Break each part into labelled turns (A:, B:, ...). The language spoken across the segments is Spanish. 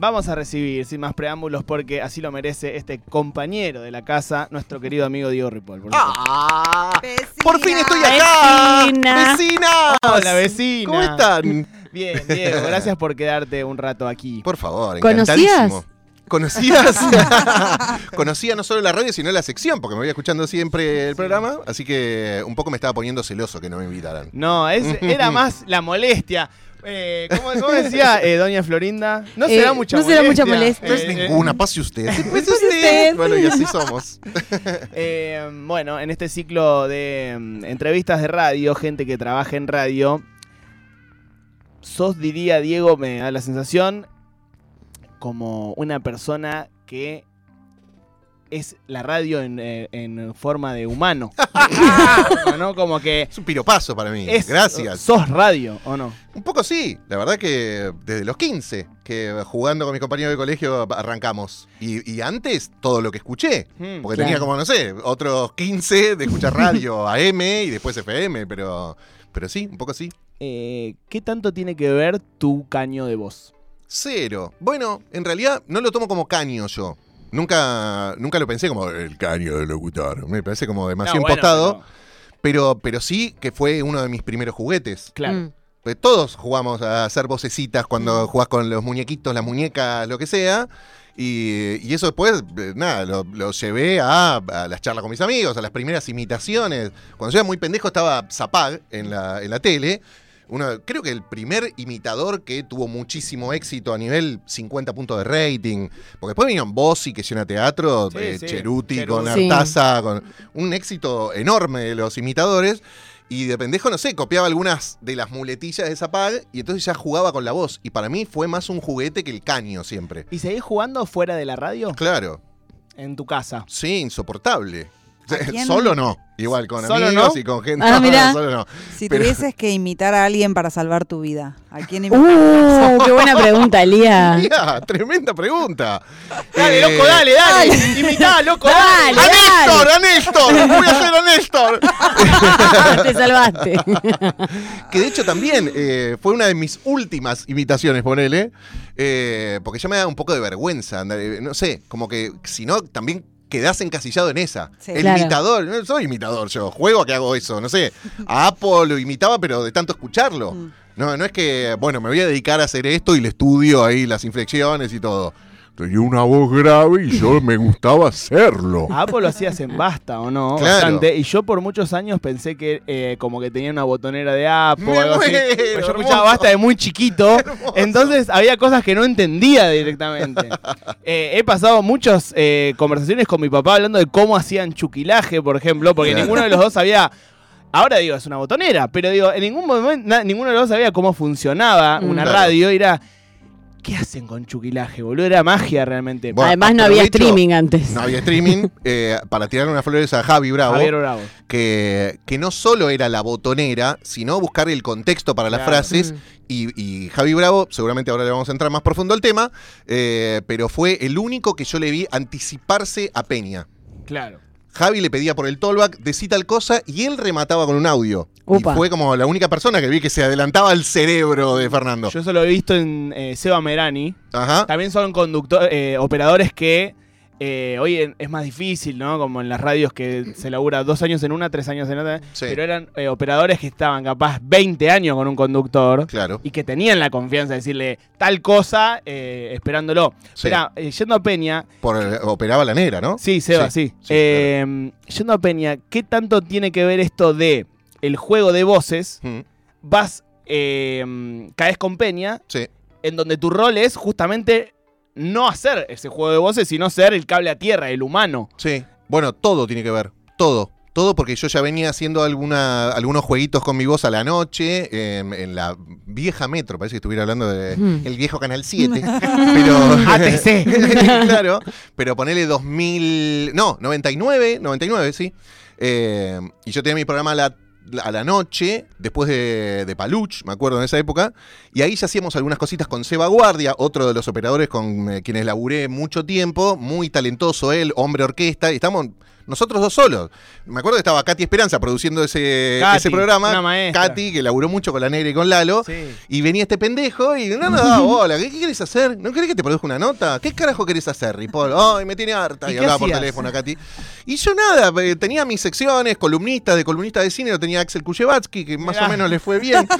A: Vamos a recibir, sin más preámbulos, porque así lo merece este compañero de la casa, nuestro querido amigo Diego Ripoll. por.
B: ¡Ah!
C: Vecina.
B: ¡Por fin estoy acá!
D: Vecina.
B: ¡Vecinas!
A: Hola, vecina.
B: ¿Cómo están?
A: Bien, Diego, gracias por quedarte un rato aquí.
B: Por favor,
D: ¿Conocías?
B: encantadísimo. ¿Conocías? Conocía no solo la radio, sino la sección, porque me voy escuchando siempre el programa, así que un poco me estaba poniendo celoso que no me invitaran.
A: No, es- era más la molestia. Eh, ¿cómo, cómo decía eh, doña Florinda? No
D: Eh,
A: será mucha
D: no
A: molestia.
D: será mucha molestia.
B: No es
A: Eh,
B: ninguna, pase usted. Pase
D: usted.
B: Bueno, y así somos.
A: Eh, bueno, en este ciclo de mm, entrevistas de radio, gente que trabaja en radio, sos, diría Diego, me da la sensación, como una persona que es la radio en, eh, en forma de humano. ¿No? Como que
B: Es un piropazo para mí.
A: es,
B: Gracias.
A: sos radio, ¿o no?
B: Un poco sí, la verdad que desde los 15, que jugando con mis compañeros de colegio arrancamos. Y, y antes todo lo que escuché,
A: Mm,
B: porque
D: Claro.
B: tenía como, no sé, otros 15 de escuchar radio, AM y después FM, pero, pero sí, un poco sí.
A: Eh, ¿Qué tanto tiene que ver tu caño de voz?
B: Cero. Bueno, en realidad no lo tomo como caño yo. Nunca, nunca lo pensé como el caño de locutor. Me parece como demasiado
A: No, bueno,
B: impostado.
A: pero-
B: pero, pero sí que fue uno de mis primeros juguetes.
A: claro.
D: Mm.
B: Pues todos jugamos a hacer vocecitas cuando jugás con los muñequitos, las muñecas, lo que sea. Y, y eso después, eh, nada, lo, lo llevé a, a las charlas con mis amigos, a las primeras imitaciones. Cuando yo era muy pendejo estaba Zapag en la, en la tele. Uno, creo que el primer imitador que tuvo muchísimo éxito a nivel 50 puntos de rating. Porque después vinieron Bossi, que llena teatro,
A: Sí,
B: eh,
A: sí.
B: Cheruti,
A: Cheruti.
B: con. Artaza, con un éxito enorme de los imitadores. Y de pendejo, no sé, copiaba algunas de las muletillas de Zapag y entonces ya jugaba con la voz. Y para mí fue más un juguete que el caño siempre.
A: ¿Y seguís jugando fuera de la radio?
B: Claro,
A: En tu casa.
B: sí, insoportable. Solo no. Igual con
A: ¿Solo
B: amigos
A: no?
B: y con gente.
D: Ah, mirá.
B: solo no.
C: Si
B: Pero-
C: tuvieses que imitar a alguien para salvar tu vida, ¿a quién imitar?
D: Uh, qué buena pregunta, Lía.
B: Mira, tremenda pregunta.
A: Dale,
B: Eh,
A: loco, dale, dale. Imitá, loco, dale.
D: Dale.
B: ¡A Néstor! ¡A Néstor! ¡Voy a hacer a Néstor!
D: Te salvaste.
B: Que de hecho también eh, fue una de mis últimas imitaciones, ponele. eh, porque ya me da un poco de vergüenza. eh, No sé, como que si no, también quedás encasillado en esa.
C: Sí.
B: el
D: Claro.
B: imitador, no soy imitador yo, juego a que hago eso, no sé. A Apple lo imitaba, pero de tanto escucharlo.
C: Mm.
B: No, no es que, bueno, me voy a dedicar a hacer esto y le estudio ahí las inflexiones y todo. Tenía una voz grave y yo me gustaba hacerlo.
A: A Apple lo hacías en basta, ¿o no?
B: Claro.
A: Bastante. Y yo por muchos años pensé que eh, como que tenía una botonera de Apple
B: Me
A: o algo así.
B: muero,
A: Pero yo escuchaba basta de muy chiquito.
B: Hermoso.
A: Entonces había cosas que no entendía directamente. Eh, he pasado muchas eh, conversaciones con mi papá hablando de cómo hacían chuquilaje, por ejemplo, porque
B: Claro.
A: ninguno de los dos sabía. Ahora digo, es una botonera, pero digo, en ningún momento na- ninguno de los dos sabía cómo funcionaba una
B: Claro.
A: radio. y Era, ¿qué hacen con chuquilaje, boludo? Era magia realmente.
B: Bueno,
D: Además no había streaming antes.
B: No había streaming. eh, para tirar unas flores a Javi Bravo.
A: Javier Bravo.
B: que, que no solo era la botonera, sino buscar el contexto para las
A: Claro.
B: frases.
D: Mm.
B: Y, y Javi Bravo, seguramente ahora le vamos a entrar más profundo al tema, eh, pero fue el único que yo le vi anticiparse a Peña.
A: Claro.
B: Javi le pedía por el tollback, decí tal cosa, y él remataba con un audio.
D: Upa.
B: Y fue como la única persona que vi que se adelantaba al cerebro de Fernando.
A: Yo eso lo he visto en eh, Seba Merani.
B: Ajá.
A: También son conductores, eh, operadores que eh, hoy en- es más difícil, ¿no? Como en las radios que se labura dos años en una, tres años en otra.
B: Sí.
A: Pero eran eh, operadores que estaban capaz 20 años con un conductor
B: Claro.
A: y que tenían la confianza de decirle tal cosa eh, esperándolo.
B: Sí.
A: Yendo a Peña,
B: Por, operaba la negra, ¿no?
A: sí, Seba, sí.
B: sí,
A: Eh, Yendo a Peña, ¿qué tanto tiene que ver esto de el juego de voces?
B: Mm,
A: Vas, eh, caes con Peña
B: sí.
A: en donde tu rol es justamente no hacer ese juego de voces, sino ser el cable a tierra, el humano.
B: Sí. Bueno, todo tiene que ver. Todo. Todo porque yo ya venía haciendo alguna, algunos jueguitos con mi voz a la noche eh, en la vieja metro, parece que estuviera hablando del
D: Mm.
B: viejo Canal 7. pero
A: ATC.
B: claro, pero ponele 2000, no, 99, 99, sí. Eh, y yo tenía mi programa a la, a la noche, después de, de Paluch, me acuerdo en esa época, y ahí ya hacíamos algunas cositas con Seba Guardia, otro de los operadores con eh, quienes laburé mucho tiempo, muy talentoso él, hombre orquesta, y estamos, nosotros dos solos. Me acuerdo que estaba Katy Esperanza produciendo ese,
A: Katy,
B: ese programa. Katy, que laburó mucho con la negra y con Lalo.
A: Sí.
B: Y venía este pendejo y no nos daba bola. ¿Qué, qué querés hacer? ¿No querés que te produzca una nota? ¿Qué carajo querés hacer, Ripoll? Ay, me tiene harta.
A: ¿Y
B: hablaba por teléfono a Katy. Y yo nada, eh, tenía mis secciones, columnistas, de columnista de cine, lo tenía Axel Kuchevatsky, que más
A: Mirá.
B: o menos le fue bien.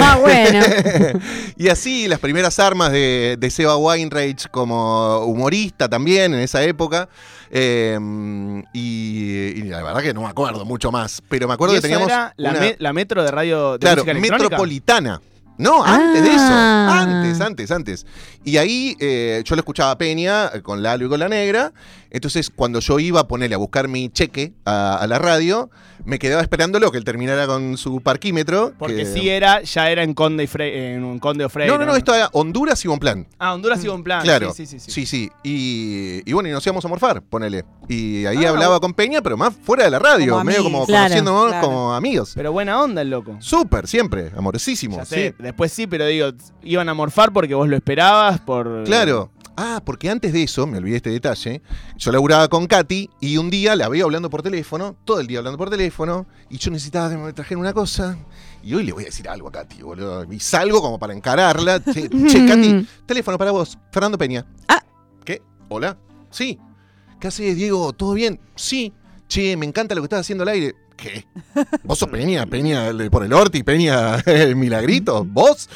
D: Ah, bueno.
B: y así las primeras armas de, de Seba Weinreich como humorista también en esa época. Eh, y, y la verdad que no me acuerdo mucho más. Pero me acuerdo
A: ¿Y
B: que teníamos.
A: era la,
B: una-
A: me- la metro de radio de
B: Claro,
A: música electrónica?
B: metropolitana. No, antes de eso.
D: Ah.
B: Antes, antes, antes. Y ahí eh, yo lo escuchaba a Peña eh, con Lalo y con la negra. Entonces, cuando yo iba a ponerle a buscar mi cheque a, a la radio, me quedaba esperándolo que él terminara con su parquímetro.
A: Porque
B: que-
A: sí era, ya era en Conde, y Fre- en un Conde o Freire.
B: No, no, no, esto era Honduras y Bonplan.
A: Ah, Honduras y Bonplan.
B: Claro.
A: Sí, sí, sí. sí.
B: Sí, sí. Y, y bueno, y nos íbamos a morfar, ponele. Y ahí
A: Ah,
B: hablaba con Peña, pero más fuera de la radio,
C: Como
B: medio como
D: Claro,
B: conociéndonos
C: claro.
B: como amigos.
A: Pero buena onda el loco.
B: Súper, siempre, amorosísimo.
A: Ya
B: sí.
A: después sí, pero digo, iban a morfar porque vos lo esperabas por...
B: Claro. Ah, porque antes de eso, me olvidé este detalle, yo laburaba con Katy y un día la veo hablando por teléfono, todo el día hablando por teléfono, y yo necesitaba que me trajera una cosa, y hoy le voy a decir algo a Katy, boludo. Y salgo como para encararla. Che, che, Katy, teléfono para vos, Fernando Peña.
D: Ah.
B: ¿Qué? ¿Hola? Sí. ¿Qué haces, Diego? ¿Todo bien? Sí. Che, me encanta lo que estás haciendo al aire. ¿Qué? ¿Vos sos Peña? ¿Peña por el Orti? ¿Peña el Milagrito? ¿Vos?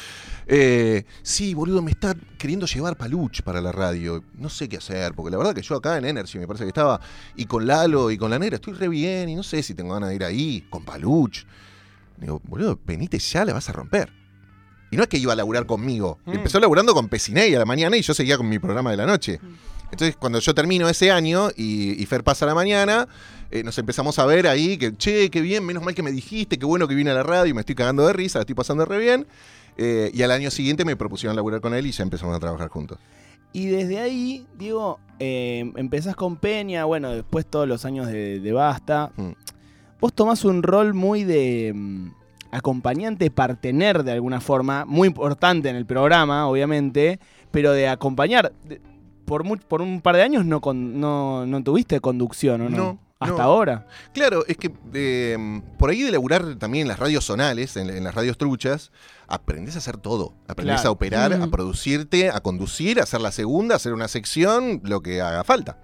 B: Eh, sí, boludo, me está queriendo llevar Paluch para la radio. No sé qué hacer, porque la verdad que yo acá en Energy me parece que estaba, y con Lalo y con la negra estoy re bien, y no sé si tengo ganas de ir ahí, con Paluch. Digo, boludo, venite ya, la vas a romper. Y no es que iba a laburar conmigo.
A: Mm.
B: Empezó laburando con Pesinei a la mañana y yo seguía con mi programa de la noche. Entonces, cuando yo termino ese año y, y Fer pasa la mañana, eh, nos empezamos a ver ahí que, che, qué bien, menos mal que me dijiste, qué bueno que vine a la radio y me estoy cagando de risa, la estoy pasando re bien. Eh, y al año siguiente me propusieron laburar con él y ya empezamos a trabajar juntos.
A: Y desde ahí, Diego, eh, empezás con Peña, bueno, después todos los años de, de Basta.
B: Mm.
A: Vos tomás un rol muy de mm, acompañante, partener de alguna forma, muy importante en el programa, obviamente, pero de acompañar. De- por, por un par de años no, con- no, no tuviste conducción, ¿o no?
B: No,
A: Hasta
B: no.
A: ahora.
B: Claro, es que eh, por ahí de laburar también en las radios zonales, en, en las radios truchas, aprendes a hacer todo. Aprendes
A: Claro.
B: a operar, a producirte, a conducir, a hacer la segunda, a hacer una sección, lo que haga falta.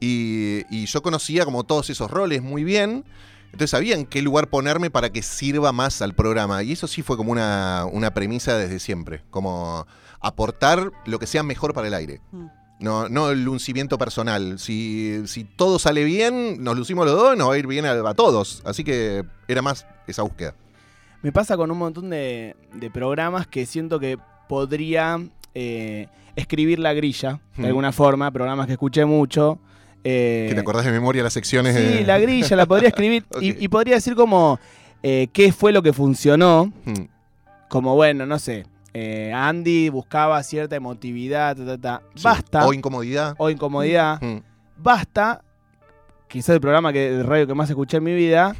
B: Y, y yo conocía como todos esos roles muy bien. Entonces sabía en qué lugar ponerme para que sirva más al programa. Y eso sí fue como una, una premisa desde siempre. Como aportar lo que sea mejor para el aire.
C: Mm.
B: No, no el lucimiento personal. Si, si todo sale bien, nos lucimos los dos, nos va a ir bien a, a todos. Así que era más esa búsqueda.
A: Me pasa con un montón de, de programas que siento que podría eh, escribir la grilla, de alguna forma, programas que escuché mucho. eh,
B: que te acordás de memoria las secciones
A: Sí,
B: de.
A: la grilla la podría escribir y- podría decir como eh, qué fue lo que funcionó. Como bueno, no sé. Eh, Andy buscaba cierta emotividad, ta, ta, ta.
B: sí.
A: Basta.
B: O
A: O,
B: incomodidad.
A: incomodidad.
B: Mm,
A: Basta. Quizás el programa que, de radio que más escuché en mi vida.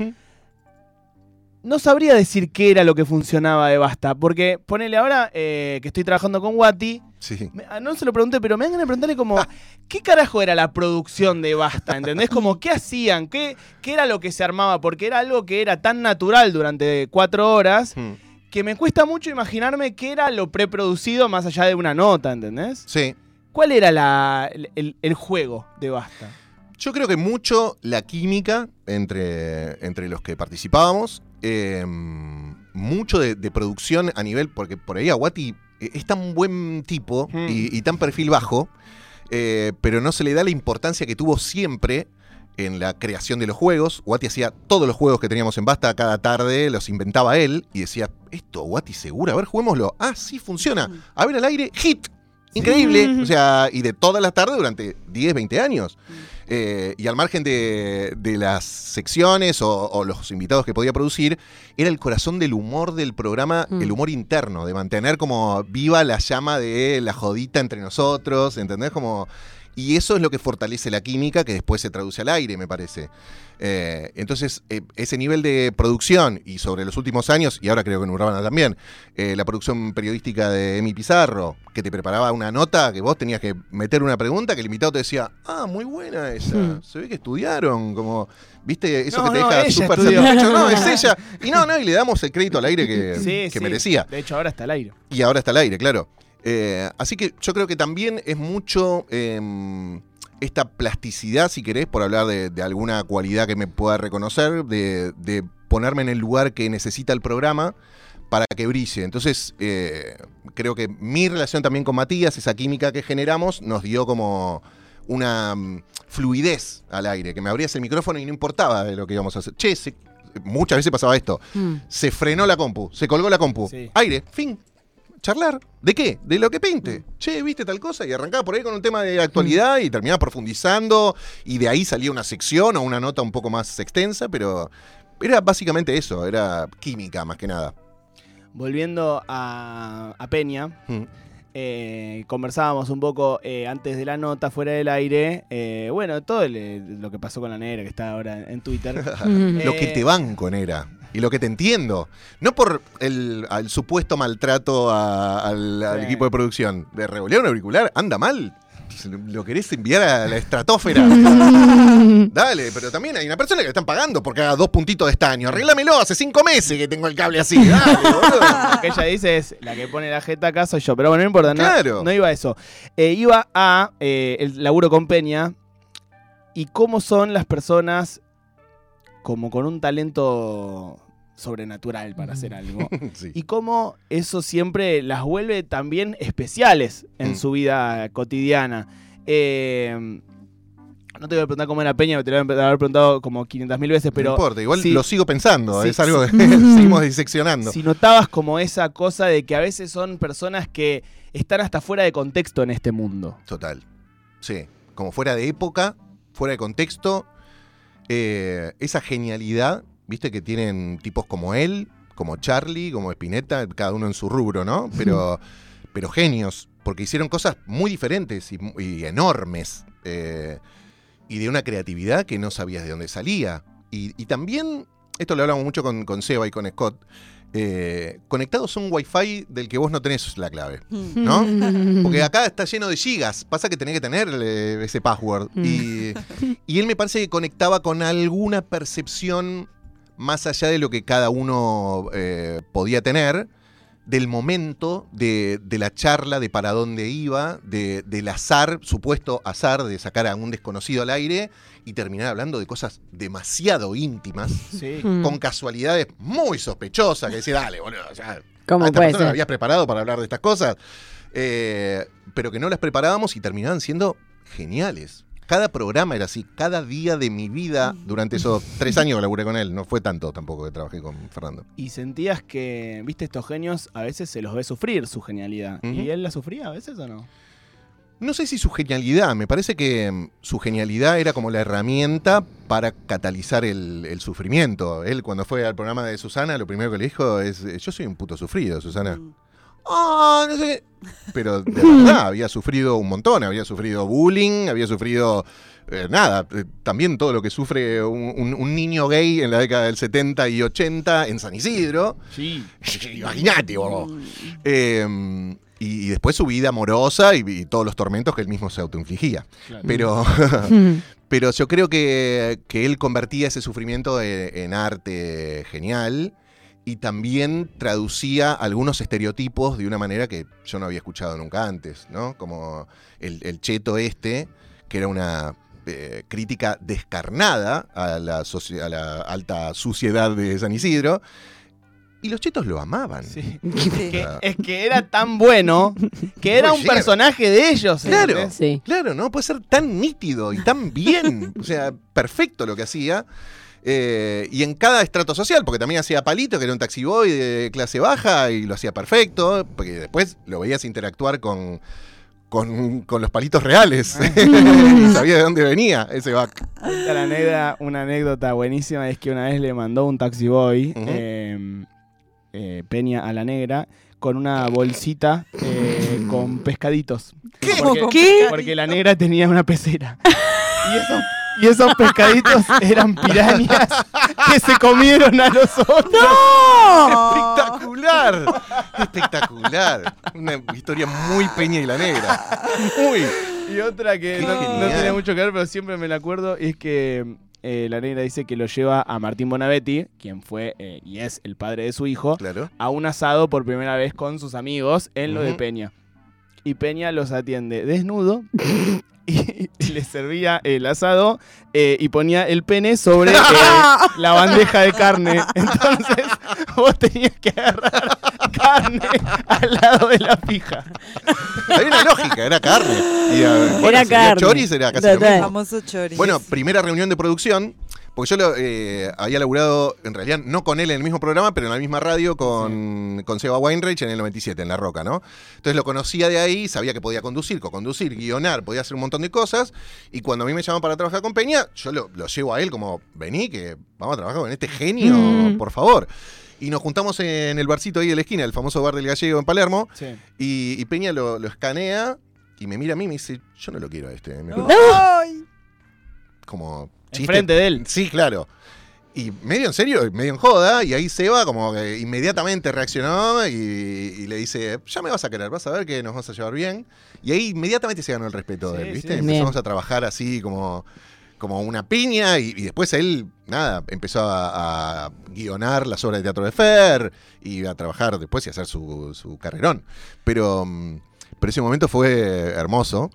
A: No sabría decir qué era lo que funcionaba de Basta. Porque ponele ahora eh, que estoy trabajando con Wati.
B: sí.
A: me- ah, no se lo pregunté, pero me dan ganas de preguntarle como, ¿qué carajo era la producción de Basta? ¿Entendés? Como, ¿qué hacían? ¿Qué, ¿Qué era lo que se armaba? Porque era algo que era tan natural durante cuatro horas
B: Mm,
A: que me cuesta mucho imaginarme qué era lo preproducido más allá de una nota, ¿entendés?
B: sí.
A: ¿Cuál era la- el, juego de Basta?
B: Yo creo que mucho la química entre, entre los que participábamos, eh, mucho de, de producción a nivel, porque por ahí Aguati es tan buen tipo
A: Mm.
B: y, y tan perfil bajo, eh, pero no se le da la importancia que tuvo siempre en la creación de los juegos. Guati hacía todos los juegos que teníamos en Basta cada tarde, los inventaba él y decía, esto, Guati, seguro, a ver, juguémoslo. Ah, sí, funciona. A ver al aire, hit. Increíble. O sea, y de todas las tardes durante 10, 20 años. Eh, y al margen de, de las secciones o, o los invitados que podía producir, era el corazón del humor del programa,
D: Mm.
B: el humor interno, de mantener como viva la llama de la jodita entre nosotros, ¿entendés? Como... Y eso es lo que fortalece la química que después se traduce al aire, me parece. Eh, entonces, eh, ese nivel de producción, y sobre los últimos años, y ahora creo que en Urbana también, eh, la producción periodística de Emi Pizarro, que te preparaba una nota, que vos tenías que meter una pregunta, que el invitado te decía, ah, muy buena esa,
D: Mm.
B: se ve que estudiaron, como, viste, eso
A: No,
B: que te
A: no,
B: deja súper satisfecho, no, es ella. Y no, no, y le damos el crédito al aire que,
A: Sí,
B: que
A: sí.
B: merecía.
A: De hecho, ahora está al aire.
B: Y ahora está al aire, claro. Eh, así que yo creo que también es mucho em, esta plasticidad, si querés, por hablar de, de alguna cualidad que me pueda reconocer, de, de ponerme en el lugar que necesita el programa para que brille. Entonces, eh, creo que mi relación también con Matías, esa química que generamos, nos dio como una mm, fluidez al aire, que me abrías el micrófono y no importaba de lo que íbamos a hacer. Che, se- muchas veces pasaba esto
D: Mm.
B: se frenó la compu, se colgó la compu.
A: Sí.
B: Aire, fin. Charlar. ¿De qué? De lo que pinte. Che, ¿viste tal cosa? Y arrancaba por ahí con un tema de actualidad y terminaba profundizando. Y de ahí salía una sección o una nota un poco más extensa, pero era básicamente eso, era química más que nada.
A: Volviendo a, a Peña,
B: Mm.
A: eh, conversábamos un poco eh, antes de la nota, fuera del aire. eh, bueno, todo el- lo que pasó con la negra que está ahora en Twitter.
B: Lo que te banco, Nera. Y lo que te entiendo. No por el, al supuesto maltrato a- al, al
A: Sí.
B: equipo de producción. De revolear un auricular, anda mal. Lo querés enviar a la estratosfera. Dale, pero también hay una persona que le están pagando porque haga dos puntitos de estaño. Arréglamelo, hace cinco meses que tengo el cable así. Dale, boludo.
A: Lo que ella dice es la que pone la jeta acá soy yo. Pero bueno, no importa, no,
B: Claro.
A: no iba a eso. Eh, iba a eh, el laburo con Peña y cómo son las personas como con un talento sobrenatural para hacer algo.
B: Sí.
A: y cómo eso siempre las vuelve también especiales en
B: Mm.
A: su vida cotidiana. Eh, no te voy a preguntar cómo era Peña, te lo voy a haber preguntado como 500 mil veces, pero
B: no importa, igual lo sigo pensando.
A: Sí,
B: es algo que seguimos diseccionando.
A: si notabas como esa cosa de que a veces son personas que están hasta fuera de contexto en este mundo.
B: Total. Sí. Como fuera de época, fuera de contexto. Eh, esa genialidad, viste, que tienen tipos como él, como Charlie, como Spinetta, cada uno en su rubro, ¿no? Pero, pero genios, porque hicieron cosas muy diferentes y, y enormes. eh, y de una creatividad que no sabías de dónde salía. Y, y también, esto lo hablamos mucho con, con Seba y con Scott, eh, conectados a un wifi del que vos no tenés la clave. ¿no? Porque acá está lleno de gigas. Pasa que tenés que tener eh, ese password. Y, y él me parece que conectaba con alguna percepción más allá de lo que cada uno eh, podía tener, del momento, de, de la charla, de para dónde iba, de- del azar, supuesto azar de sacar a un desconocido al aire y terminar hablando de cosas demasiado íntimas,
A: Sí.
D: Mm.
B: con casualidades muy sospechosas, que decir, dale, boludo, ya,
D: ¿Cómo
B: ¿A esta
D: puede
B: persona
D: ser?
B: habías preparado para hablar de estas cosas? Eh, pero que no las preparábamos y terminaban siendo geniales. Cada programa era así, cada día de mi vida durante esos tres años que laburé con él. No fue tanto tampoco que trabajé con Fernando.
A: Y sentías que, viste, estos genios a veces se los ve sufrir su genialidad. ¿Y él la sufría a veces o no?
B: No sé si su genialidad, me parece que mm, su genialidad era como la herramienta para catalizar el, el sufrimiento. Él cuando fue al programa de Susana, lo primero que le dijo es, eh, yo soy un puto sufrido, Susana. Ah, no sé qué. Pero de verdad, había sufrido un montón, había sufrido bullying, había sufrido eh, nada, eh, también todo lo que sufre un, un- un niño gay en la década del 70 y 80 en San Isidro.
A: Sí.
B: Imagínate, boludo. Eh, y, y después su vida amorosa y, y todos los tormentos que él mismo se autoinfligía. Pero, pero yo creo que, que él convertía ese sufrimiento en, en arte genial y también traducía algunos estereotipos de una manera que yo no había escuchado nunca antes, ¿no? Como el, el cheto este, que era una eh, crítica descarnada a la, soci- a la alta suciedad de San Isidro. Y los chetos lo amaban.
A: Sí.
C: Sí.
A: Que- es que era tan bueno que era un personaje de ellos.
B: Claro.
D: Sí.
B: Claro, ¿no? Puede ser tan nítido y tan bien. o sea, perfecto lo que hacía. Eh, y en cada estrato social, porque también hacía Palito, que era un taxiboy de clase baja, y lo hacía perfecto, porque después lo veías interactuar con, con, con los palitos reales. y sabía de dónde venía ese back.
A: La anécdota, una anécdota buenísima es que una vez le mandó un taxi boy
B: Ujú.
A: eh, eh, Peña a la negra con una bolsita eh, con pescaditos.
C: ¿Qué?
A: Porque,
D: ¿Qué?
A: porque la negra tenía una pecera. Y esos, y esos pescaditos eran pirañas que se comieron a los otros.
B: Espectacular, espectacular. Una historia muy peña y la negra. Muy.
A: Y otra que no, no tiene mucho que ver, pero siempre me la acuerdo, es que eh, la negra dice que lo lleva a Martín Bonavetti, quien fue eh, y es el padre de su hijo,
B: Claro.
A: a un asado por primera vez con sus amigos en lo de. Peña. Y Peña los atiende desnudo y, y les servía el asado eh, y ponía el pene sobre eh, la bandeja de carne. Entonces vos tenías que agarrar carne al lado de la pija.
B: Hay una lógica, era carne. Y, eh, bueno,
D: Era carne.
B: choris era casi lo mismo.
C: Famoso chori.
B: Bueno, primera reunión de producción, porque yo lo, eh, había laburado, en realidad, no con él en el mismo programa, pero en la misma radio con, con Seba Weinreich en el 97, en La Roca, ¿no? Entonces lo conocía de ahí, sabía que podía conducir, co-conducir, guionar, podía hacer un montón de cosas, y cuando a mí me llaman para trabajar con Peña, yo lo, lo llevo a él como, vení, que vamos a trabajar con este genio,
D: Mm.
B: por favor. Y nos juntamos en el barcito ahí de la esquina, el famoso bar del Gallego en Palermo,
A: Sí.
B: y, y Peña lo, lo escanea y me mira a mí y me dice, yo no lo quiero a este. Me
C: Ay.
B: como.
A: Enfrente de él.
B: Sí, claro. Y medio en serio, medio en joda, y ahí Seba como que inmediatamente reaccionó y, y le dice, ya me vas a querer, vas a ver que nos vamos a llevar bien. Y ahí inmediatamente se ganó el respeto de él, ¿viste?
A: sí.
B: Empezamos
D: Bien.
B: a trabajar así como, como una piña y, y después él, nada, empezó a, a guionar las obras de teatro de Fer y a trabajar después y a hacer su, su carrerón. Pero, mm, pero ese momento fue hermoso.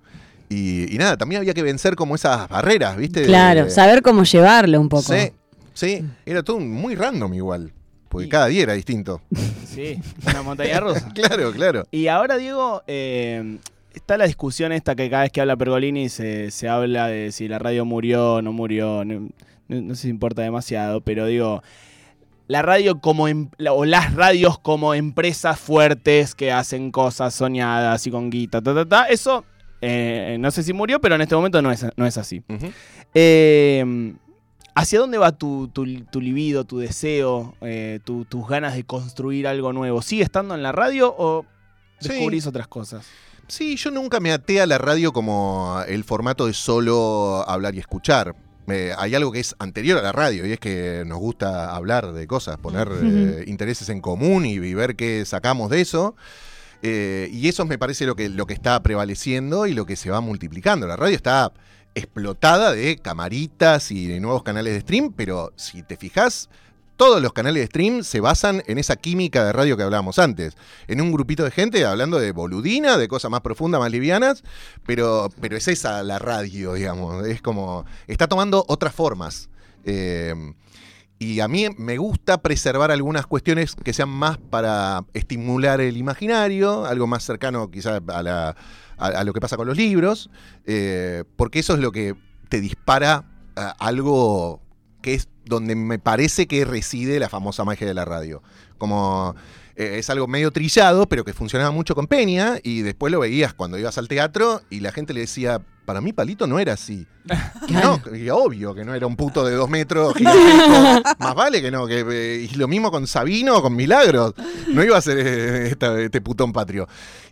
B: Y, y nada, también había que vencer como esas barreras, ¿viste? De-
D: Claro, saber cómo llevarlo un poco.
B: Sí, sí, era todo muy random igual, porque
A: Y-
B: cada día era distinto.
A: Sí, una montaña rusa.
B: Claro, claro.
A: Y ahora, Diego, eh, está la discusión esta que cada vez que habla Pergolini se, se habla de si la radio murió o no murió. No, no- no sé si importa demasiado, pero digo, la radio como em- o las radios como empresas fuertes que hacen cosas soñadas y con guita, ta, ta, ta, eso eh, no sé si murió, pero en este momento no es, no es así. Eh, ¿Hacia dónde va tu, tu, tu libido, tu deseo, eh, tu- tus ganas de construir algo nuevo? ¿Sigue estando en la radio o
B: Sí.
A: descubrís otras cosas?
B: Sí, yo nunca me até a la radio como el formato de solo hablar y escuchar. Eh, hay algo que es anterior a la radio y es que nos gusta hablar de cosas, poner eh, intereses en común y, y ver qué sacamos de eso. Eh, y eso me parece lo que, lo que está prevaleciendo y lo que se va multiplicando. La radio está explotada de camaritas y de nuevos canales de stream, pero si te fijas, todos los canales de stream se basan en esa química de radio que hablábamos antes. En un grupito de gente hablando de boludina, de cosas más profundas, más livianas, pero, pero es esa la radio, digamos. Es como. Está tomando otras formas. Eh, y a mí me gusta preservar algunas cuestiones que sean más para estimular el imaginario, algo más cercano quizás a, a- lo que pasa con los libros, eh, porque eso es lo que te dispara algo que es donde me parece que reside la famosa magia de la radio. Como eh, es algo medio trillado, pero que funcionaba mucho con Peña, y después lo veías cuando ibas al teatro y la gente le decía, para mí Palito no era así. No, y obvio que no era un puto de dos metros gigantesco. Más vale que no. Que, eh, y lo mismo con Sabino, con Milagros. No iba a ser eh, esta- este putón patrio.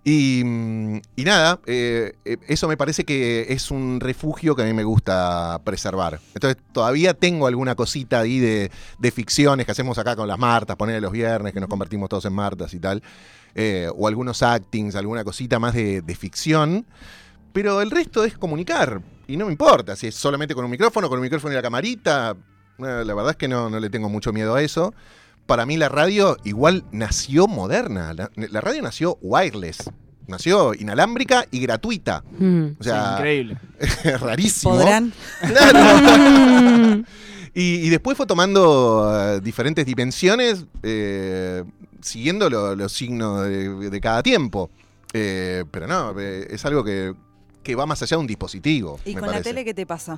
B: Y, mm, y nada, eh, eh, eso me parece que es un refugio que a mí me gusta preservar. Entonces todavía tengo alguna cosita ahí de, de ficciones que hacemos acá con las Martas, poner los viernes, que nos convertimos todos en Martas y tal. Eh, o algunos actings, alguna cosita más de, de ficción. Pero el resto es comunicar. Y no me importa si es solamente con un micrófono, con un micrófono y la camarita. Eh, La verdad es que no, no le tengo mucho miedo a eso. Para mí la radio igual nació moderna. La, la radio nació wireless. Nació inalámbrica y gratuita.
D: Mm.
B: O sea,
A: Sí, increíble.
B: rarísimo.
C: ¿Podrán?
B: Claro. y, y después fue tomando eh, diferentes dimensiones, eh, siguiendo lo- los signos de, de cada tiempo. Eh, pero no, eh, es algo que, que va más allá de un dispositivo.
C: ¿Y con la tele qué te pasa?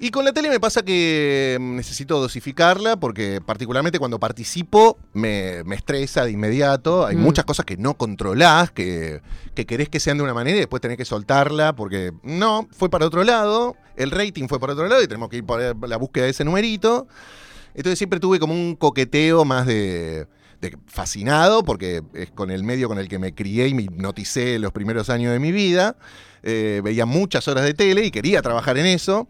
B: Y con la tele me pasa que mm, necesito dosificarla porque particularmente cuando participo me, me estresa de inmediato. Hay
D: Mm.
B: muchas cosas que no controlás, que, que querés que sean de una manera y después tenés que soltarla porque no, fue para otro lado, el rating fue para otro lado y tenemos que ir por la búsqueda de ese numerito. Entonces siempre tuve como un coqueteo más de, de- fascinado porque es con el medio con el que me crié y me hipnoticé los primeros años de mi vida. Eh, veía muchas horas de tele y quería trabajar en eso.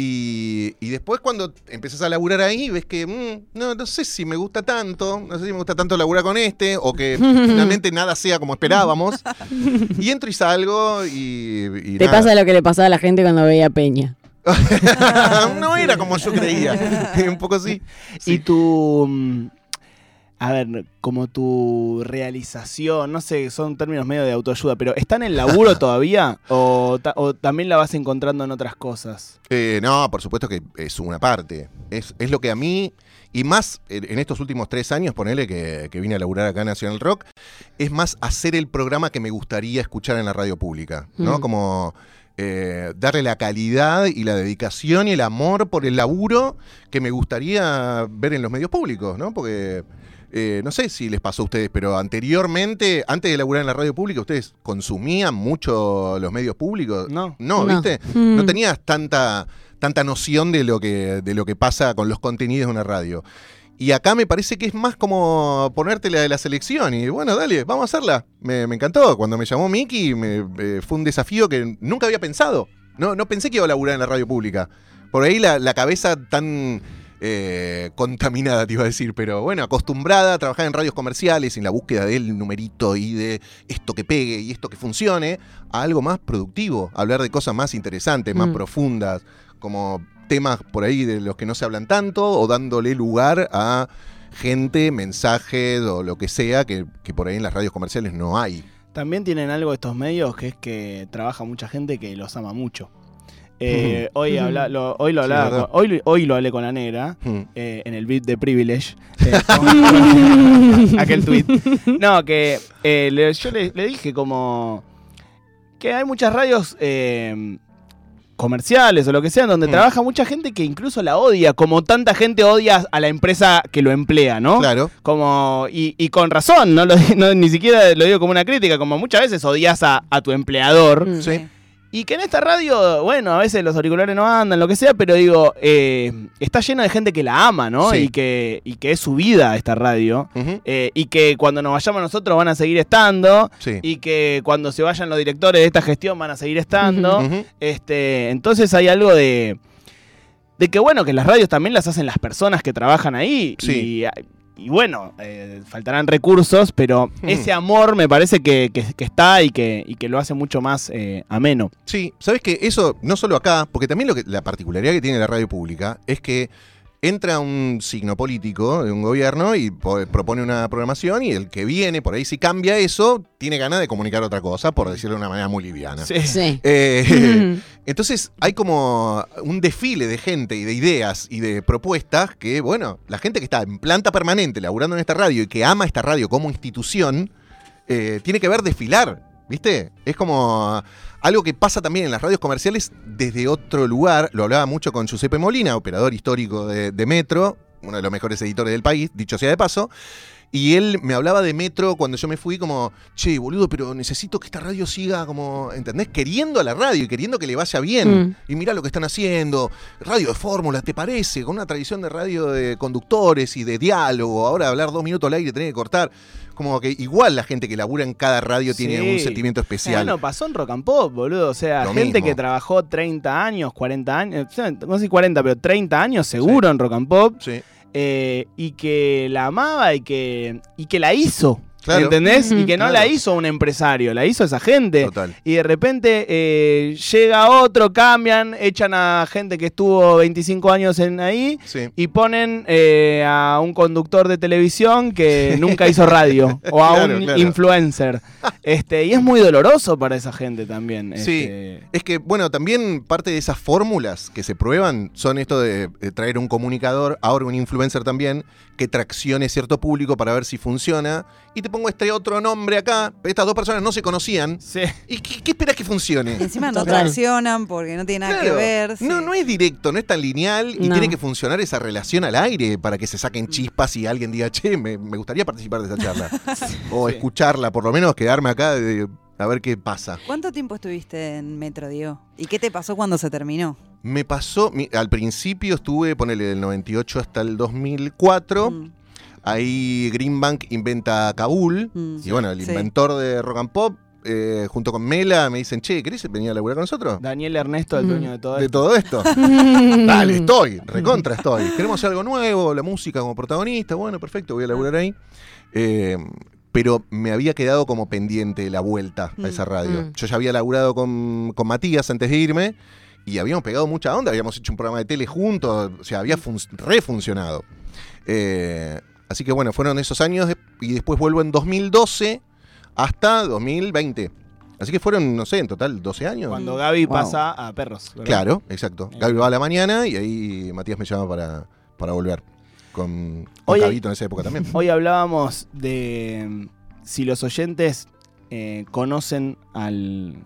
B: Y, y después cuando empezás a laburar ahí, ves que mm, no, no sé si me gusta tanto, no sé si me gusta tanto laburar con este, o que finalmente nada sea como esperábamos. Y entro y salgo y... y
D: Te
B: nada.
D: pasa lo que le pasaba a la gente cuando veía a Peña.
B: no era como yo creía. Un poco así.
A: Y tu. A ver, como tu realización, no sé, son términos medio de autoayuda, pero ¿está en el laburo todavía? ¿O, ta- o también la vas encontrando en otras cosas?
B: Eh, no, por supuesto que es una parte. Es, es lo que a mí, y más en estos últimos tres años, ponele que, que vine a laburar acá en Nacional Rock, es más hacer el programa que me gustaría escuchar en la radio pública, ¿no?
D: Mm.
B: Como eh, darle la calidad y la dedicación y el amor por el laburo que me gustaría ver en los medios públicos, ¿no? Porque... eh, no sé si les pasó a ustedes, pero anteriormente, antes de laburar en la radio pública, ¿ustedes consumían mucho los medios públicos?
A: No.
B: No,
D: No.
B: ¿viste?
D: Mm.
B: No tenías tanta, tanta noción de lo, que, de lo que pasa con los contenidos de una radio. Y acá me parece que es más como ponerte la de la selección. Y bueno, dale, vamos a hacerla. Me, me encantó. Cuando me llamó Miki, me, eh, fue un desafío que nunca había pensado. No, no pensé que iba a laburar en la radio pública. Por ahí la, la cabeza tan eh, contaminada, te iba a decir, pero bueno, acostumbrada a trabajar en radios comerciales, en la búsqueda del numerito y de esto que pegue y esto que funcione, a algo más productivo, hablar de cosas más interesantes, más
D: Mm.
B: profundas, como temas por ahí de los que no se hablan tanto, o dándole lugar a gente, mensajes o lo que sea que, que por ahí en las radios comerciales no hay.
A: También tienen algo estos medios que es que trabaja mucha gente que los ama mucho. Eh, hoy, habla- lo, hoy lo
B: Sí,
A: hablaba con- hoy, hoy lo hablé con la negra.
B: Mm.
A: eh, en el beat de Privilege. eh, con- aquel tweet. No, que eh, le- yo le, le dije como que hay muchas radios eh, comerciales o lo que sea, donde
B: Mm.
A: trabaja mucha gente que incluso la odia, como tanta gente odia a la empresa que lo emplea, ¿no?
B: Claro.
A: Como, y, y con razón, no, lo, no, ni siquiera lo digo como una crítica, como muchas veces odias a, a tu empleador.
D: Mm.
B: Sí.
A: Y que en esta radio, bueno, a veces los auriculares no andan, lo que sea, pero digo, eh, está lleno de gente que la ama, ¿no?
B: Sí.
A: Y, que, y que es su vida esta radio. Eh, y que cuando nos vayamos nosotros van a seguir estando.
B: Sí.
A: Y que cuando se vayan los directores de esta gestión van a seguir estando. Este, entonces hay algo de. De que bueno, que las radios también las hacen las personas que trabajan ahí.
B: Sí.
A: Y, y bueno, eh, faltarán recursos, pero
B: Hmm.
A: ese amor me parece que, que- que está y que, y que lo hace mucho más eh, ameno.
B: Sí, sabes que eso no solo acá, porque también lo que, la particularidad que tiene la radio pública es que entra un signo político de un gobierno y po- propone una programación y el que viene, por ahí si cambia eso, tiene ganas de comunicar otra cosa, por decirlo de una manera muy liviana.
A: Sí.
D: Sí.
B: Eh, entonces hay como un desfile de gente y de ideas y de propuestas que, bueno, la gente que está en planta permanente laburando en esta radio y que ama esta radio como institución, eh, tiene que ver desfilar, ¿viste? Es como algo que pasa también en las radios comerciales desde otro lugar. Lo hablaba mucho con Giuseppe Molina, operador histórico de, de Metro, uno de los mejores editores del país, dicho sea de paso. Y él me hablaba de Metro cuando yo me fui como, che, boludo, pero necesito que esta radio siga como, ¿entendés? Queriendo a la radio y queriendo que le vaya bien.
D: Mm.
B: Y mira lo que están haciendo. Radio de fórmula, ¿te parece? Con una tradición de radio de conductores y de diálogo. Ahora hablar dos minutos al aire, tener que cortar. Como que igual la gente que labura en cada radio tiene un sentimiento especial.
A: Bueno, pasó en Rock and Pop, boludo. O sea,
B: Lo
A: gente
B: mismo.
A: que trabajó 30 años, 40 años, sea, no sé si 40, pero 30 años seguro en Rock and Pop.
B: Sí.
A: Eh, y que la amaba y que, y que la hizo.
B: Claro.
A: ¿Entendés? Y que no
B: Claro.
A: la hizo un empresario, la hizo esa gente.
B: Total.
A: Y de repente eh, llega otro, cambian, echan a gente que estuvo 25 años en ahí
B: Sí.
A: y ponen eh, a un conductor de televisión que nunca hizo radio o a
B: Claro,
A: un
B: claro.
A: influencer. Este, y es muy doloroso para esa gente también.
B: Sí.
A: este.
B: Es que, bueno, también parte de esas fórmulas que se prueban son esto de, traer un comunicador, ahora un influencer también, que traccione cierto público para ver si funciona. Y te pongo este otro nombre acá. Estas dos personas no se conocían.
A: Sí.
B: ¿Y qué, qué esperas que funcione?
C: Y encima no
D: Total.
C: traccionan porque no tiene nada
B: Claro.
C: que ver. sí.
B: No, no es directo, no es tan lineal y
D: No.
B: tiene que funcionar esa relación al aire para que se saquen chispas y alguien diga, che, me, me gustaría participar de esa charla. o
A: Sí.
B: escucharla, por lo menos quedarme acá de- a ver qué pasa.
C: ¿Cuánto tiempo estuviste en Metro, Diego? ¿Y qué te pasó cuando se terminó?
B: Me pasó, mi- al principio estuve, ponele, del 98 hasta el 2004.
C: Mm.
B: Ahí Greenbank inventa Kabul.
C: Mm.
B: Y bueno, el
C: Sí.
B: inventor de rock and pop, eh, junto con Mela, me dicen, che, ¿querés venir a laburar con nosotros?
A: Daniel Ernesto, el
D: Mm.
A: dueño de todo
B: De
A: esto.
B: todo esto. Dale, estoy, recontra estoy. Queremos hacer algo nuevo, la música como protagonista. Bueno, perfecto, voy a laburar ahí. Eh, pero me había quedado como pendiente la vuelta
C: Mm,
B: a esa radio.
D: mm.
B: Yo ya había laburado con, con Matías antes de irme y habíamos pegado mucha onda, habíamos hecho un programa de tele juntos, o sea, había fun- refuncionado. Eh, así que bueno, fueron esos años y después vuelvo en 2012 hasta 2020. Así que fueron, no sé, en total 12 años.
A: Cuando Gaby
D: Wow.
A: pasa a perros. ¿verdad?
B: Claro, exacto.
A: Eh.
B: Gaby va a la mañana y ahí Matías me llama para, para volver. Con, con. Gabito en esa época también.
A: Hoy hablábamos de mm, si los oyentes eh, conocen al,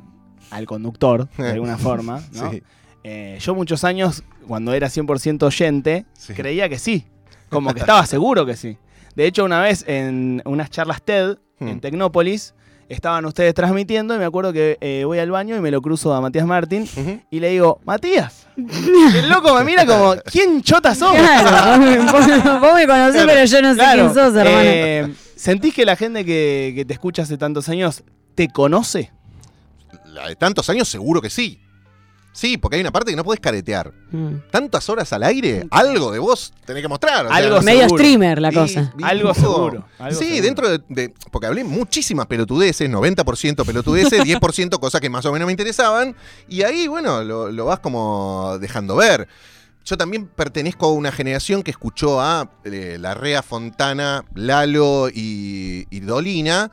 A: al conductor, de alguna forma, ¿no?
B: Sí,
A: Eh, yo muchos años, cuando era 100% oyente,
B: Sí.
A: creía que sí. Como que estaba seguro que sí. De hecho, una vez en unas charlas TED
B: Hmm.
A: en Tecnópolis, estaban ustedes transmitiendo y me acuerdo que eh, voy al baño y me lo cruzo a Matías Martín y le digo, Matías. Y el loco me mira como, ¿quién chota sos?
D: Claro, vos, vos me conocés, pero yo no sé
A: Claro,
D: quién sos, hermano.
A: eh, ¿Sentís que la gente que, que te escucha hace tantos años te conoce?
B: La de tantos años seguro que sí. Sí, porque hay una parte que no podés caretear.
D: Mm.
B: Tantas horas al aire, algo de vos tenés que mostrar. o sea,
A: Algo
D: Medio
A: seguro.
D: streamer la
B: y-
D: cosa.
B: y-
A: Algo seguro, algo
B: sí,
A: seguro.
B: dentro de, de- Porque hablé muchísimas pelotudeces, 90% pelotudeces, 10% cosas que más o menos me interesaban. Y ahí, bueno, lo, lo vas como dejando ver. Yo también pertenezco a una generación que escuchó a eh, Larrea, Fontana, Lalo y, y Dolina,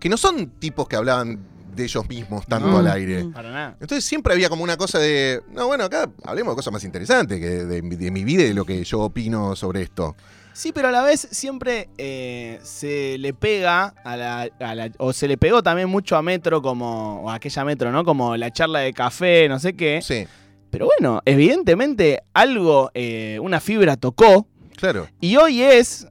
B: que no son tipos que hablaban de ellos mismos tanto
A: No.
B: al aire.
C: Mm.
A: Para nada.
B: Entonces siempre había como una cosa de, no, bueno, acá hablemos de cosas más interesantes, que de, de mi vida y de lo que yo opino sobre esto.
A: Sí, pero a la vez siempre eh, se le pega a la, a la- O se le pegó también mucho a Metro como. O a aquella Metro, ¿no? Como la charla de café, no sé qué.
B: Sí,
A: Pero bueno, evidentemente algo, eh, una fibra tocó.
B: claro.
A: Y hoy es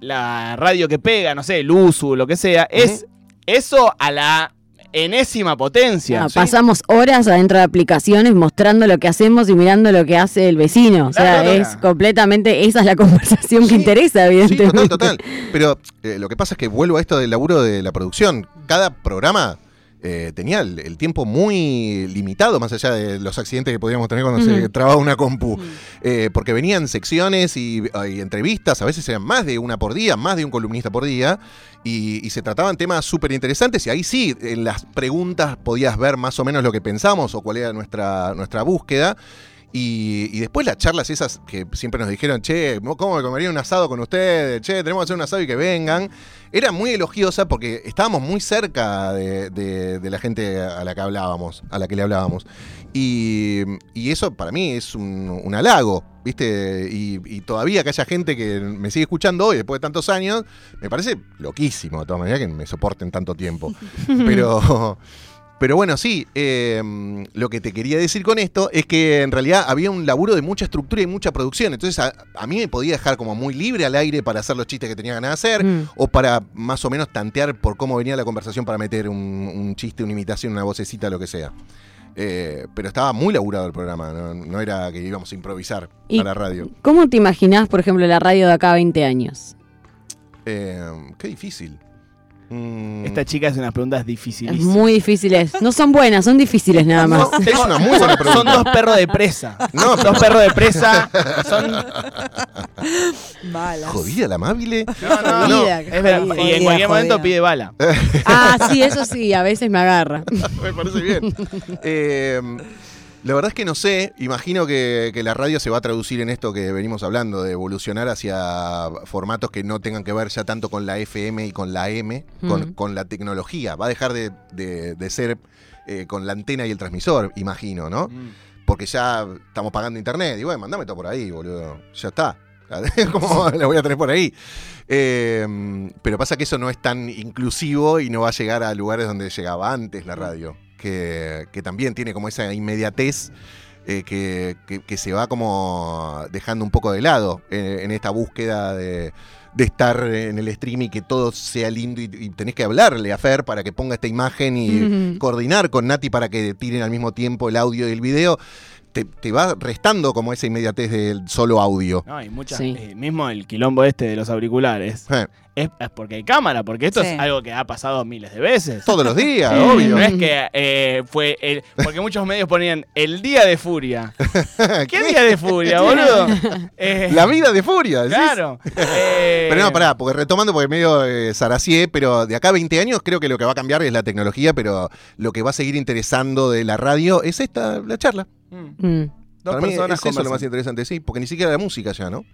A: la radio que pega, no sé, el USU, lo que sea. Es eso a la enésima potencia.
D: Ah, Pasamos horas adentro de aplicaciones mostrando lo que hacemos y mirando lo que hace el vecino. O sea, es completamente, esa es la conversación
B: Sí,
D: que interesa,
B: Sí,
D: evidentemente.
B: total, total. Pero eh, lo que pasa es que vuelvo a esto del laburo de la producción. Cada programa eh, tenía el, el tiempo muy limitado, más allá de los accidentes que podíamos tener cuando se trababa una compu. Eh, porque venían secciones y, y entrevistas, a veces eran más de una por día, más de un columnista por día, y, y se trataban temas súper interesantes, y ahí sí, en las preguntas podías ver más o menos lo que pensamos o cuál era nuestra, nuestra búsqueda. Y, y después las charlas esas que siempre nos dijeron, che, ¿cómo me comería un asado con ustedes? Che, tenemos que hacer un asado y que vengan. Era muy elogiosa porque estábamos muy cerca de, de- de la gente a la que hablábamos, a la que le hablábamos. Y, y eso para mí es un, un halago, ¿viste? Y, y todavía que haya gente que me sigue escuchando hoy, después de tantos años, me parece loquísimo, de todas maneras, que me soporten tanto tiempo. Pero... Pero bueno, sí, eh, lo que te quería decir con esto es que en realidad había un laburo de mucha estructura y mucha producción. Entonces a, a mí me podía dejar como muy libre al aire para hacer los chistes que tenía ganas de hacer
D: Mm.
B: o para más o menos tantear por cómo venía la conversación para meter un, un chiste, una imitación, una vocecita, lo que sea. Eh, pero estaba muy laburado el programa, no, no era que íbamos a improvisar
D: Y-
B: a la radio.
D: ¿Cómo te imaginás, por ejemplo, la radio de acá a 20 años?
B: Eh, qué difícil. Mm,
A: Esta chica hace unas preguntas
D: Es
A: dificilísimas.
D: muy difíciles. No son buenas, son difíciles nada más.
B: No, es una muy buena pregunta.
A: Son dos perros de presa.
B: No,
A: dos perros de presa. Son.
C: Balas.
B: jodida la amable.
A: No, no, no.
C: Jodida,
A: Es verdad,
C: jodida,
A: y en cualquier momento pide bala.
D: Ah, sí, eso sí, a veces me agarra.
B: Me parece bien. Eh, la verdad es que no sé, imagino que, que la radio se va a traducir en esto que venimos hablando, de evolucionar hacia formatos que no tengan que ver ya tanto con la FM y con la M, con,
D: Mm.
B: con la tecnología. Va a dejar de, de- de ser eh, con la antena y el transmisor, imagino, ¿no? Porque ya estamos pagando internet. Y bueno, mandame todo por ahí, boludo. Ya está. ¿Cómo la voy a tener por ahí? Eh, pero pasa que eso no es tan inclusivo y no va a llegar a lugares donde llegaba antes la radio. Que, que también tiene como esa inmediatez eh, que, que- que se va como dejando un poco de lado en, en esta búsqueda de, de estar en el stream y que todo sea lindo y, y tenés que hablarle a Fer para que ponga esta imagen y coordinar con Nati para que tiren al mismo tiempo el audio y el video. Te, te va restando como esa inmediatez del solo audio.
A: No, hay muchas.
D: Sí.
A: eh, mismo el quilombo este de los auriculares.
B: Eh,
A: Es, es porque hay cámara, porque esto
C: Sí.
A: es algo que ha pasado miles de veces.
B: todos los días,
D: Sí.
B: obvio.
A: No es que eh, fue el. Porque muchos medios ponían el día de furia. ¿Qué día de furia, boludo? Eh,
B: La vida de furia.
A: Claro. Eh,
B: Pero no, pará, porque retomando, porque medio eh, zaracié, pero de acá a 20 años creo que lo que va a cambiar es la tecnología, pero lo que va a seguir interesando de la radio es esta, la charla.
A: Mm,
D: Mm.
A: Dos
B: Para mí
A: personas
B: es eso lo más interesante, sí, porque ni siquiera la música ya, ¿no?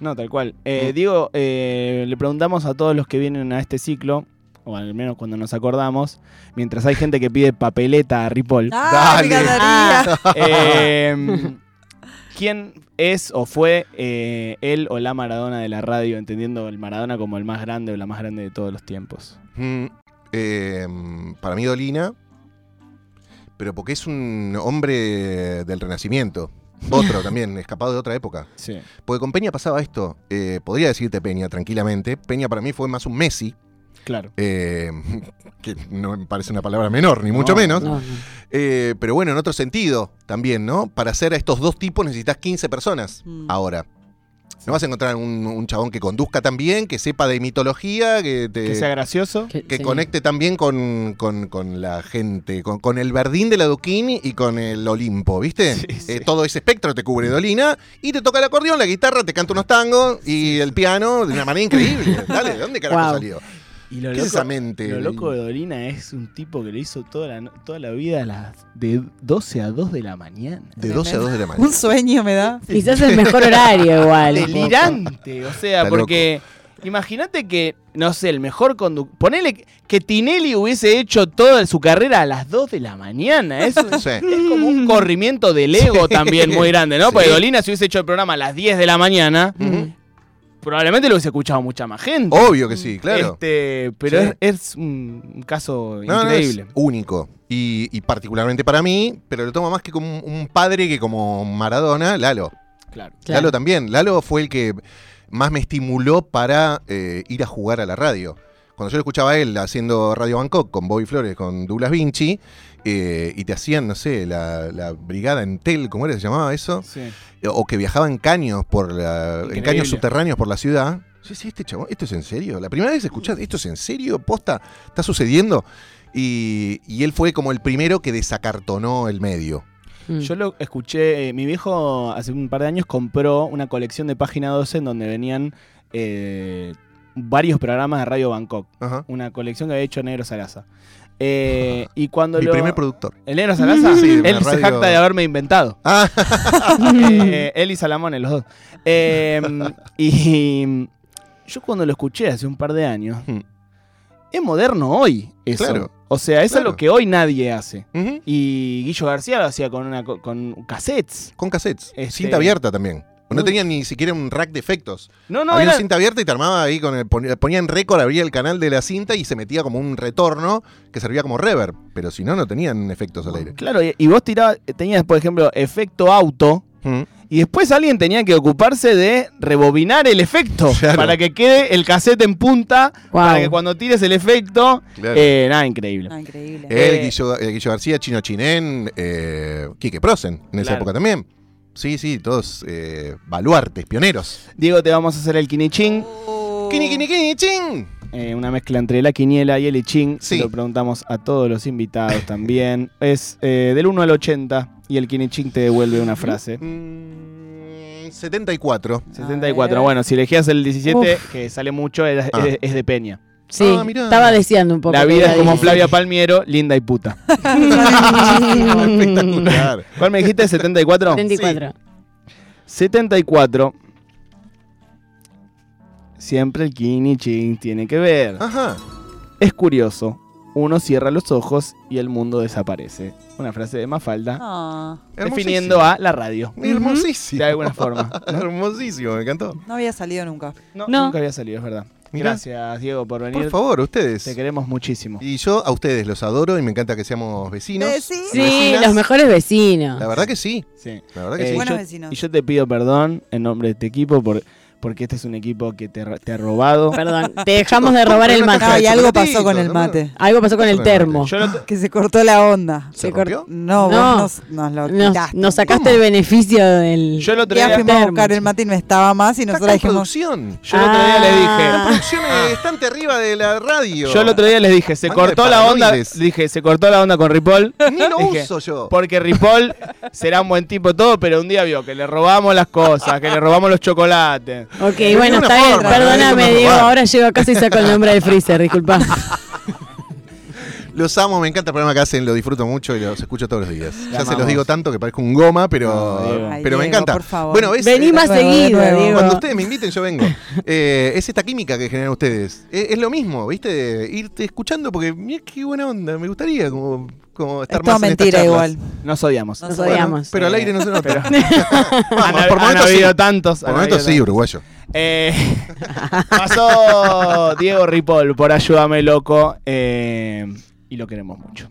A: No, tal cual. Eh,
B: Mm.
A: Diego, eh, le preguntamos a todos los que vienen a este ciclo, o al menos cuando nos acordamos, mientras hay gente que pide papeleta a Ripoll.
C: ¡Ah, me
B: Dale.
A: eh, ¿Quién es o fue eh, él o la Maradona de la radio, entendiendo el Maradona como el más grande o la más grande de todos los tiempos?
B: Mm, eh, para mí Dolina, pero porque es un hombre del Renacimiento. Otro también, escapado de otra época.
A: Sí.
B: Porque con Peña pasaba esto. eh, podría decirte Peña tranquilamente. Peña para mí fue más un Messi,
A: Claro.
B: eh, que no me parece una palabra menor, ni mucho
A: No,
B: menos.
D: No, no.
B: Eh, pero bueno, en otro sentido también, ¿no? Para hacer a estos dos tipos necesitas 15 personas
C: Mm.
B: ahora. No vas a encontrar un, un chabón que conduzca tan bien, que sepa de mitología, que te
A: Que sea gracioso.
D: Que-
B: que
D: sí.
B: conecte también con, con- con la gente, con, con el Verdín de la Duquín y con el Olimpo, ¿viste?
A: Sí, sí.
B: Eh, todo ese espectro te cubre Dolina y te toca el acordeón, la guitarra, te canta unos tangos y el piano de una manera increíble. Dale, ¿de dónde carajo
D: Wow.
B: salió?
A: Y lo
B: ¿Qué
A: loco,
B: es esa mente?
A: Lo loco de Dolina es un tipo que lo hizo toda la, no- toda la vida a las de 12 a 2 de la mañana.
B: De 12 a 2 de la mañana.
C: Un sueño me da.
D: Quizás el mejor horario igual.
A: Delirante. O sea,
B: Está
A: porque imagínate que, no sé, el mejor conductor. Ponele que Tinelli hubiese hecho toda su carrera a las 2 de la mañana. Eso es,
B: Sí.
A: es como un corrimiento del ego también muy grande, ¿no?
B: Sí.
A: Porque Dolina, si hubiese hecho el programa a las 10 de la mañana,
B: Ujú.
A: Probablemente lo hubiese escuchado mucha más gente.
B: Obvio que sí, claro.
A: Este, pero
B: Sí.
A: es, es un caso
B: No, no,
A: increíble.
B: es único. Y, y particularmente para mí, pero lo tomo más que como un, un padre que como Maradona, Lalo.
A: Claro.
D: Claro.
B: Lalo también. Lalo fue el que más me estimuló para eh, ir a jugar a la radio. Cuando yo lo escuchaba a él haciendo Radio Bangkok con Bobby Flores, con Douglas Vinci, eh, y te hacían, no sé, la, la brigada Entel, ¿cómo era que se llamaba eso?
A: Sí.
B: O que viajaban caños por la, en caños subterráneos por la ciudad. Sí, sí, este chabón, ¿esto es en serio? La primera vez que escuchás, ¿esto es en serio? ¿Posta? ¿Está sucediendo? Y, y él fue como el primero que desacartonó el medio.
D: Mm.
A: Yo lo escuché, eh, mi viejo hace un par de años compró una colección de página 12 en donde venían eh, varios programas de Radio Bangkok.
B: Ajá.
A: Una colección que había hecho Negro Sarasa. Eh, y cuando
B: Mi
A: lo...
B: primer productor.
A: ¿El Negro Sarasa?
B: Sí,
A: Él se jacta de haberme inventado.
B: Ah,
A: Eh, él y Salamone, los dos. Eh, y yo cuando lo escuché hace un par de años,
B: Hmm.
A: es moderno hoy eso.
B: Claro.
A: O sea, es
B: Claro.
A: algo que hoy nadie hace. Y Guillo García lo hacía con, una, co- con cassettes.
B: Con cassettes.
A: Este-
B: Cinta abierta también. No tenía ni siquiera un rack de efectos.
A: No, no,
B: Había
A: era...
B: una cinta abierta y te armaba ahí con el. pon- Ponía en récord, abría el canal de la cinta y se metía como un retorno que servía como reverb. Pero si no, no tenían efectos al aire.
A: Claro, y, y vos tirabas, tenías, por ejemplo, efecto auto.
B: Mm.
A: Y después alguien tenía que ocuparse de rebobinar el efecto
B: Claro.
A: para que quede el cassette en punta, para que cuando tires el efecto,
B: Claro.
A: eh, nada, increíble.
C: Ah, increíble.
B: Él,
A: Eh,
B: Guillo, Guillo García, Chino Chinén, eh, Quique Prosen, en esa época también. Sí, sí, todos eh, baluartes, pioneros.
A: Diego, te vamos a hacer el quinichín,
C: Oh.
B: ¡Kini, kini, kini, chin!
A: eh, una mezcla entre la quiniela y el. Se
B: Sí.
A: lo preguntamos a todos los invitados también. Es eh, del 1 al 80 y el quinichín te devuelve una frase.
B: Mm, 74.
A: 74.
C: ver.
A: Bueno, si elegías el 17, que sale mucho,
B: Ah.
A: es, es de Peña.
D: Sí,
B: Ah,
D: estaba deseando un poco.
A: La vida es como
D: 16.
A: Flavia Palmiero, linda y puta.
B: Espectacular.
A: ¿Cuál me dijiste? ¿74?
D: 74.
A: 74. Siempre el quinichín tiene que ver.
B: Ajá.
A: Es curioso. Uno cierra los ojos y el mundo desaparece. Una frase de Mafalda
C: Ah,
A: definiendo a la radio.
B: Hermosísimo.
A: De alguna forma. ¿no?
B: Hermosísimo, me encantó.
C: no había salido nunca.
A: No,
D: No.
A: nunca había salido, es verdad.
B: Mirá.
A: Gracias, Diego, por venir.
B: Por favor, ustedes.
A: Te queremos muchísimo.
B: Y yo a ustedes los adoro y me encanta que seamos vecinos.
C: Vecinos.
D: Sí,
B: Vecinas.
D: los mejores vecinos.
B: La verdad que sí.
A: Sí.
B: La verdad que
A: Eh,
B: sí.
C: Buenos
A: yo-
C: vecinos.
A: Y yo te pido perdón en nombre de este equipo por, porque este es un equipo que te, te ha robado.
D: Perdón, te dejamos de robar el mate.
C: No, y algo pasó con el mate.
D: Algo pasó con el termo.
A: Lo-
C: Que se cortó la onda.
B: ¿Se
A: Se
B: rompió?
C: No,
D: No.
C: vos nos, nos lo
D: Nos,
C: quitaste.
D: nos sacaste
B: ¿Cómo?
D: el beneficio del.
A: Yo el otro
C: Ya
A: día,
C: fuimos a buscar el mate y no estaba más y nosotros dijimos,
B: producción.
A: yo el otro día les
D: Ah.
A: dije.
B: La producción es bastante arriba de la radio.
A: Yo el otro día les dije, se
B: Manga
A: cortó la onda. Dije, se cortó la onda con Ripoll.
B: Ni lo
A: Dije,
B: uso yo.
A: Porque Ripoll será un buen tipo todo, pero un día vio que le robamos las cosas, que le robamos los chocolates.
D: Ok,
B: De
D: bueno, está bien.
B: forma,
D: Perdóname, Diego. Ahora llego a casa y saco el nombre del freezer, disculpa.
B: Los amo, me encanta el programa que hacen, lo disfruto mucho y los escucho todos los días. ya se los digo tanto que parezco un goma, pero,
A: No, Diego.
C: Ay,
B: pero me
C: Diego,
B: encanta.
C: por favor.
B: Bueno, es,
D: Vení
B: eh,
D: más
C: de
D: seguido,
C: nuevo.
D: Diego.
B: Cuando ustedes me inviten, yo vengo. Eh, es esta química que generan ustedes. Es, es lo mismo, ¿viste? Irte escuchando porque, mira qué buena onda. Me gustaría como, como estar
C: es
B: más en estas
C: mentira
B: charlas.
C: igual.
A: Nos odiamos.
C: No
D: Nos
C: Bueno,
D: odiamos.
B: Pero al aire no se nota.
A: Pero-
B: Vamos,
A: han,
B: por momentos
A: habido
B: sí.
A: tantos.
B: Por momentos sí,
A: tantos.
B: uruguayo.
A: Eh, pasó Diego Ripoll por Ayúdame Loco eh, y lo queremos mucho.